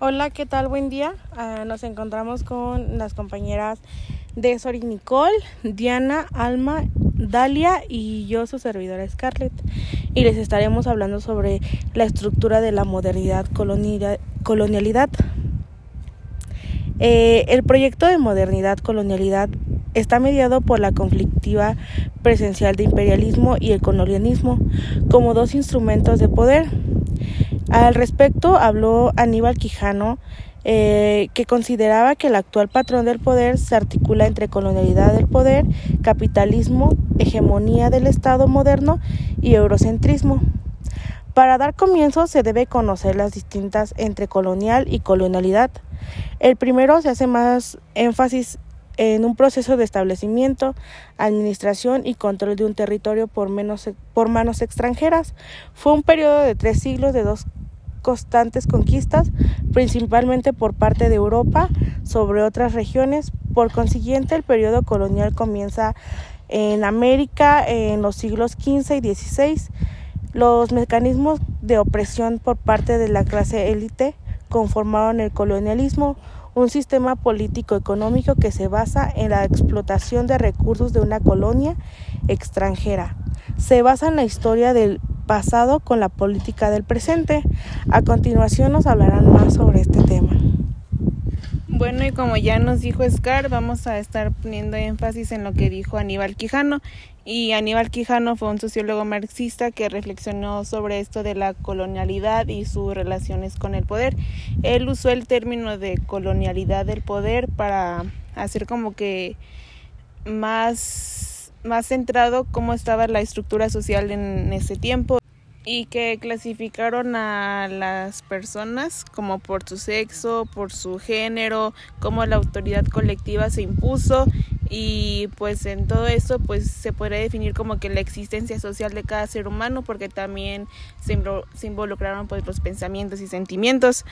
Hola, ¿qué tal? Buen día. Uh, nos encontramos con las compañeras de Sori Nicole, Diana, Alma, Dalia y yo, su servidora Scarlett. Y les estaremos hablando sobre la estructura de la modernidad colonialidad. Eh, el proyecto de modernidad colonialidad está mediado por la conflictiva presencial de imperialismo y el colonialismo como dos instrumentos de poder. Al respecto habló Aníbal Quijano, eh, que consideraba que el actual patrón del poder se articula entre colonialidad del poder, capitalismo, hegemonía del Estado moderno y eurocentrismo. Para dar comienzo se debe conocer las distintas entre colonial y colonialidad. El primero se hace más énfasis en un proceso de establecimiento, administración y control de un territorio por, menos, por manos extranjeras. Fue un periodo de tres siglos de dos constantes conquistas, principalmente por parte de Europa sobre otras regiones. Por consiguiente, el periodo colonial comienza en América en los siglos XV y XVI. Los mecanismos de opresión por parte de la clase élite conformaron el colonialismo, un sistema político-económico que se basa en la explotación de recursos de una colonia extranjera. Se basa en la historia del pasado con la política del presente. A continuación nos hablarán más sobre este tema. Bueno, y como ya nos dijo Scar, vamos a estar poniendo énfasis en lo que dijo Aníbal Quijano. Y Aníbal Quijano fue un sociólogo marxista que reflexionó sobre esto de la colonialidad y sus relaciones con el poder. Él usó el término de colonialidad del poder para hacer como que más, más centrado cómo estaba la estructura social en ese tiempo y que clasificaron a las personas como por su sexo, por su género, cómo la autoridad colectiva se impuso y pues en todo eso pues se puede definir como que la existencia social de cada ser humano porque también se, involucraron pues los pensamientos y sentimientos.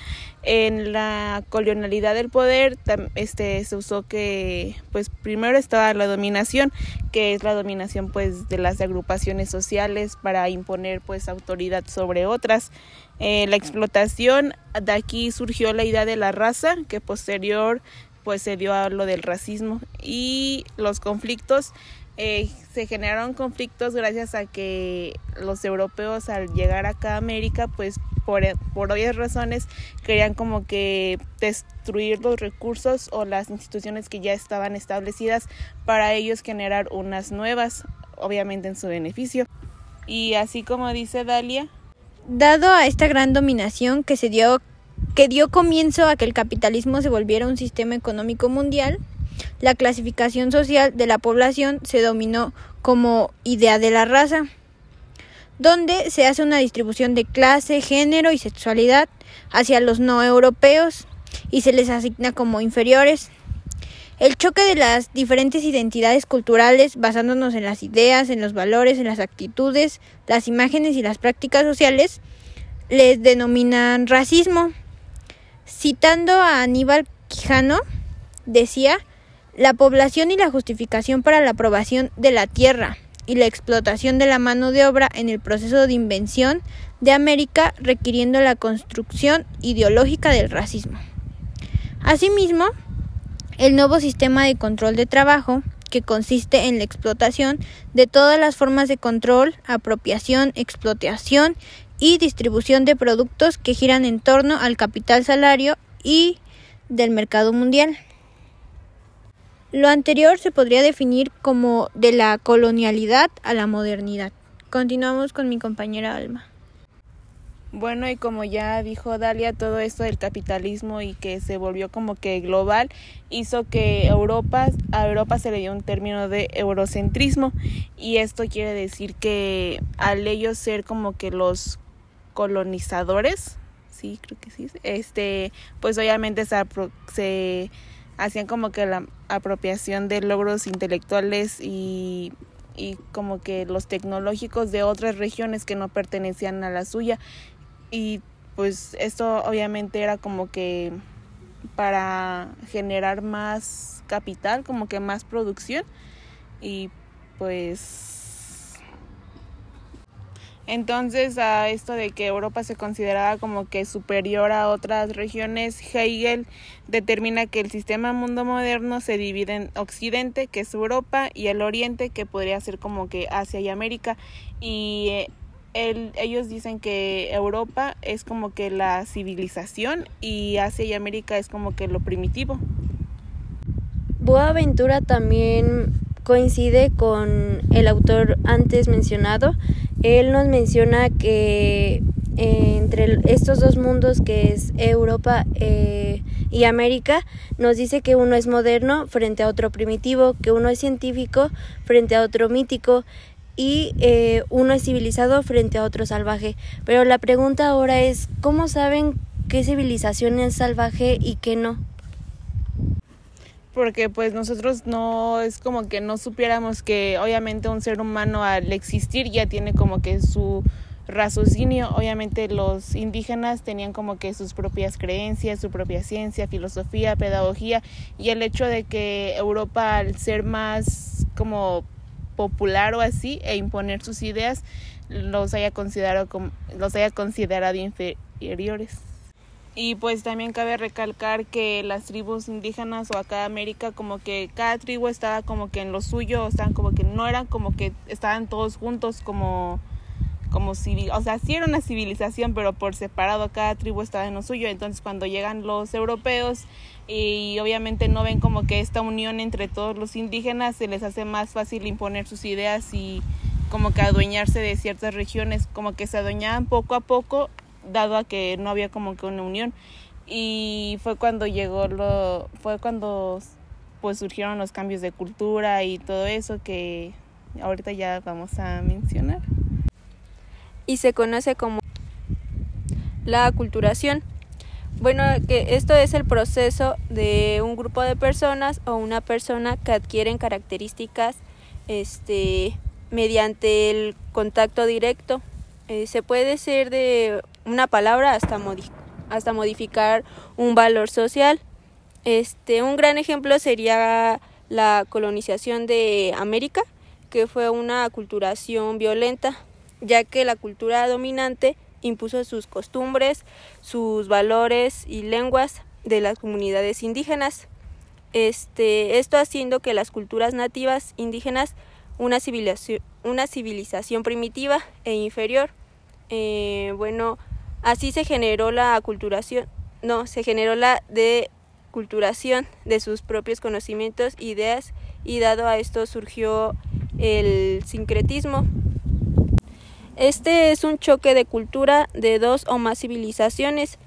En la colonialidad del poder este se usó que pues primero estaba la dominación que es la dominación pues de las agrupaciones sociales para imponer pues autoridad sobre otras. Eh, la explotación de aquí surgió la idea de la raza que posterior pues se dio a lo del racismo. Y los conflictos eh, se generaron conflictos gracias a que los europeos al llegar acá a América pues por, por obvias razones querían como que destruir los recursos o las instituciones que ya estaban establecidas para ellos generar unas nuevas obviamente en su beneficio. Y así como dice Dalia dado a esta gran dominación que se dio que dio comienzo a que el capitalismo se volviera un sistema económico mundial, la clasificación social de la población se dominó como idea de la raza, donde se hace una distribución de clase, género y sexualidad hacia los no europeos y se les asigna como inferiores. El choque de las diferentes identidades culturales basándonos en las ideas, en los valores, en las actitudes, las imágenes y las prácticas sociales les denominan racismo. Citando a Aníbal Quijano, decía, la población y la justificación para la aprobación de la tierra y la explotación de la mano de obra en el proceso de invención de América requiriendo la construcción ideológica del racismo. Asimismo, el nuevo sistema de control de trabajo, que consiste en la explotación de todas las formas de control, apropiación, explotación y distribución de productos que giran en torno al capital salario y del mercado mundial. Lo anterior se podría definir como de la colonialidad a la modernidad. Continuamos con mi compañera Alma. Bueno, y como ya dijo Dalia, todo esto del capitalismo y que se volvió como que global hizo que Europa, a Europa se le dio un término de eurocentrismo y esto quiere decir que al ellos ser como que los colonizadores, sí, creo que sí, este, pues obviamente se, hacían como que la apropiación de logros intelectuales y, y como que los tecnológicos de otras regiones que no pertenecían a la suya. Y pues esto obviamente era como que para generar más capital, como que más producción. Y pues Entonces, a esto de que Europa se consideraba como que superior a otras regiones, Hegel determina que el sistema mundo moderno se divide en Occidente, que es Europa, y el Oriente, que podría ser como que Asia y América. Y eh, ellos dicen que Europa es como que la civilización y Asia y América es como que lo primitivo. Boaventura también coincide con el autor antes mencionado. Él nos menciona que eh, entre estos dos mundos que es Europa eh, y América, nos dice que uno es moderno frente a otro primitivo, que uno es científico frente a otro mítico, y eh, uno es civilizado frente a otro salvaje. Pero la pregunta ahora es, ¿cómo saben qué civilización es salvaje y qué no? Porque pues nosotros no es como que no supiéramos que obviamente un ser humano al existir ya tiene como que su raciocinio. Obviamente los indígenas tenían como que sus propias creencias, su propia ciencia, filosofía, pedagogía y el hecho de que Europa al ser más como popular o así e imponer sus ideas los haya considerado como, los haya considerado inferiores. Y pues también cabe recalcar que las tribus indígenas o acá de América como que cada tribu estaba como que en lo suyo, estaban como que no eran como que estaban todos juntos como como civil, o sea, sí era una civilización, pero por separado cada tribu estaba en lo suyo. Entonces, cuando llegan los europeos y obviamente no ven como que esta unión entre todos los indígenas, se les hace más fácil imponer sus ideas y como que adueñarse de ciertas regiones, como que se adueñaban poco a poco, dado a que no había como que una unión. Y fue cuando llegó lo, fue cuando pues surgieron los cambios de cultura y todo eso que ahorita ya vamos a mencionar y se conoce como la aculturación. Bueno, que esto es el proceso de un grupo de personas o una persona que adquieren características este, mediante el contacto directo. Eh, se puede ser de una palabra hasta, hasta modificar un valor social. Este, un gran ejemplo sería la colonización de América, que fue una aculturación violenta ya que la cultura dominante impuso sus costumbres, sus valores y lenguas de las comunidades indígenas. Este, esto haciendo que las culturas nativas indígenas una civilización, una civilización primitiva e inferior. Eh, bueno, así se generó la aculturación, no, se generó la deculturación de sus propios conocimientos, ideas y dado a esto surgió el sincretismo, este es un choque de cultura de dos o más civilizaciones.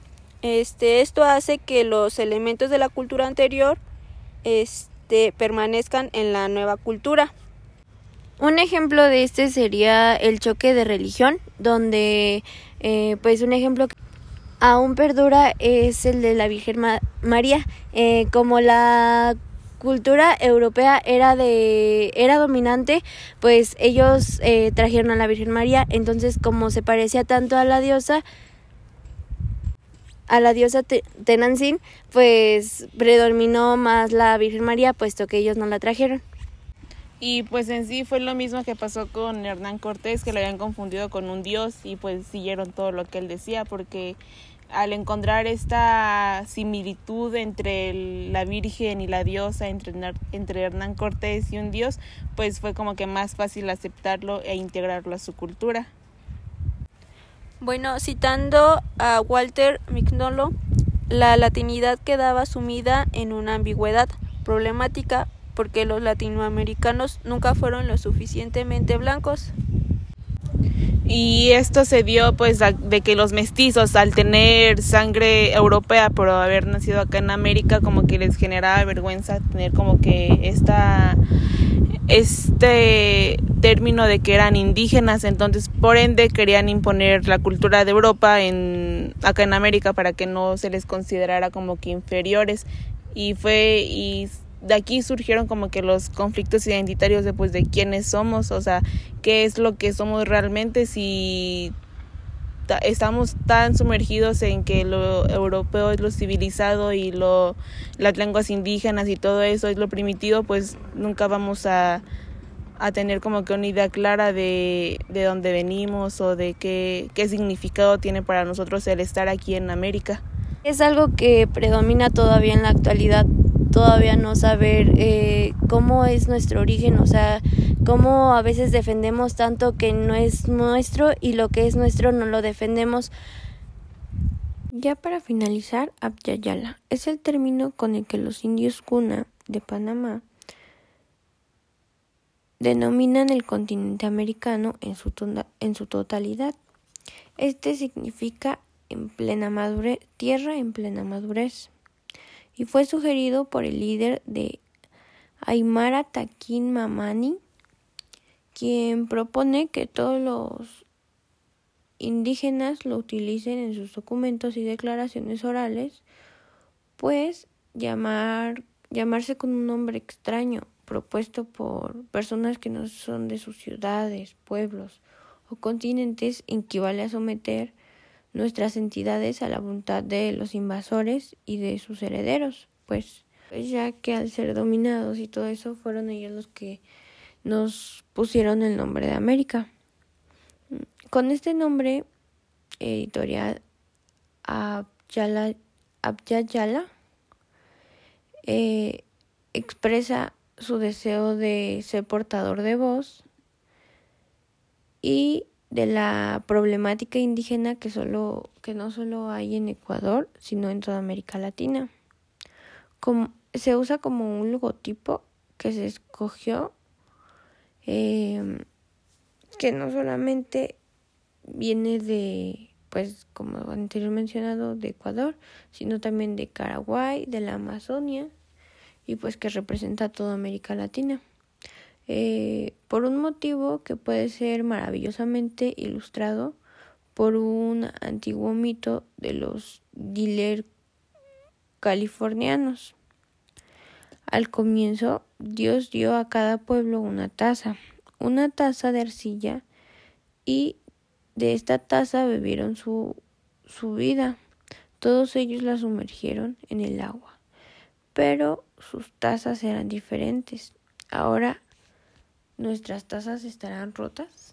Este, esto hace que los elementos de la cultura anterior este, permanezcan en la nueva cultura. Un ejemplo de este sería el choque de religión, donde eh, pues un ejemplo que aún perdura es el de la Virgen María. Eh, como la cultura europea era de era dominante pues ellos eh, trajeron a la Virgen María entonces como se parecía tanto a la diosa a la diosa Tenanzin pues predominó más la Virgen María puesto que ellos no la trajeron y pues en sí fue lo mismo que pasó con Hernán Cortés que lo habían confundido con un dios y pues siguieron todo lo que él decía porque al encontrar esta similitud entre la Virgen y la diosa, entre, entre Hernán Cortés y un dios, pues fue como que más fácil aceptarlo e integrarlo a su cultura. Bueno, citando a Walter Mignolo, la latinidad quedaba sumida en una ambigüedad problemática porque los latinoamericanos nunca fueron lo suficientemente blancos. Y esto se dio pues de que los mestizos al tener sangre europea por haber nacido acá en América como que les generaba vergüenza tener como que esta este término de que eran indígenas. Entonces por ende querían imponer la cultura de Europa en acá en América para que no se les considerara como que inferiores. Y fue y de aquí surgieron como que los conflictos identitarios de pues de quiénes somos, o sea, qué es lo que somos realmente si estamos tan sumergidos en que lo europeo es lo civilizado y lo las lenguas indígenas y todo eso es lo primitivo, pues nunca vamos a a tener como que una idea clara de, de dónde venimos o de qué, qué significado tiene para nosotros el estar aquí en América. Es algo que predomina todavía en la actualidad, todavía no saber eh, cómo es nuestro origen, o sea, cómo a veces defendemos tanto que no es nuestro y lo que es nuestro no lo defendemos. Ya para finalizar, Abya es el término con el que los indios Kuna de Panamá denominan el continente americano en su, en su totalidad. Este significa en plena madurez, tierra en plena madurez, y fue sugerido por el líder de Aymara Takin Mamani, quien propone que todos los indígenas lo utilicen en sus documentos y declaraciones orales, pues llamar, llamarse con un nombre extraño propuesto por personas que no son de sus ciudades, pueblos o continentes equivale a someter nuestras entidades a la voluntad de los invasores y de sus herederos, pues, pues ya que al ser dominados y todo eso fueron ellos los que nos pusieron el nombre de América. Con este nombre editorial Abyayala eh, expresa su deseo de ser portador de voz y de la problemática indígena que solo que no solo hay en Ecuador sino en toda América Latina como, se usa como un logotipo que se escogió eh, que no solamente viene de pues como anteriormente mencionado de Ecuador sino también de Paraguay de la Amazonia y pues que representa a toda América Latina. Eh, por un motivo que puede ser maravillosamente ilustrado por un antiguo mito de los dealer californianos. Al comienzo, Dios dio a cada pueblo una taza, una taza de arcilla, y de esta taza bebieron su, su vida. Todos ellos la sumergieron en el agua. Pero sus tazas eran diferentes. Ahora nuestras tazas estarán rotas.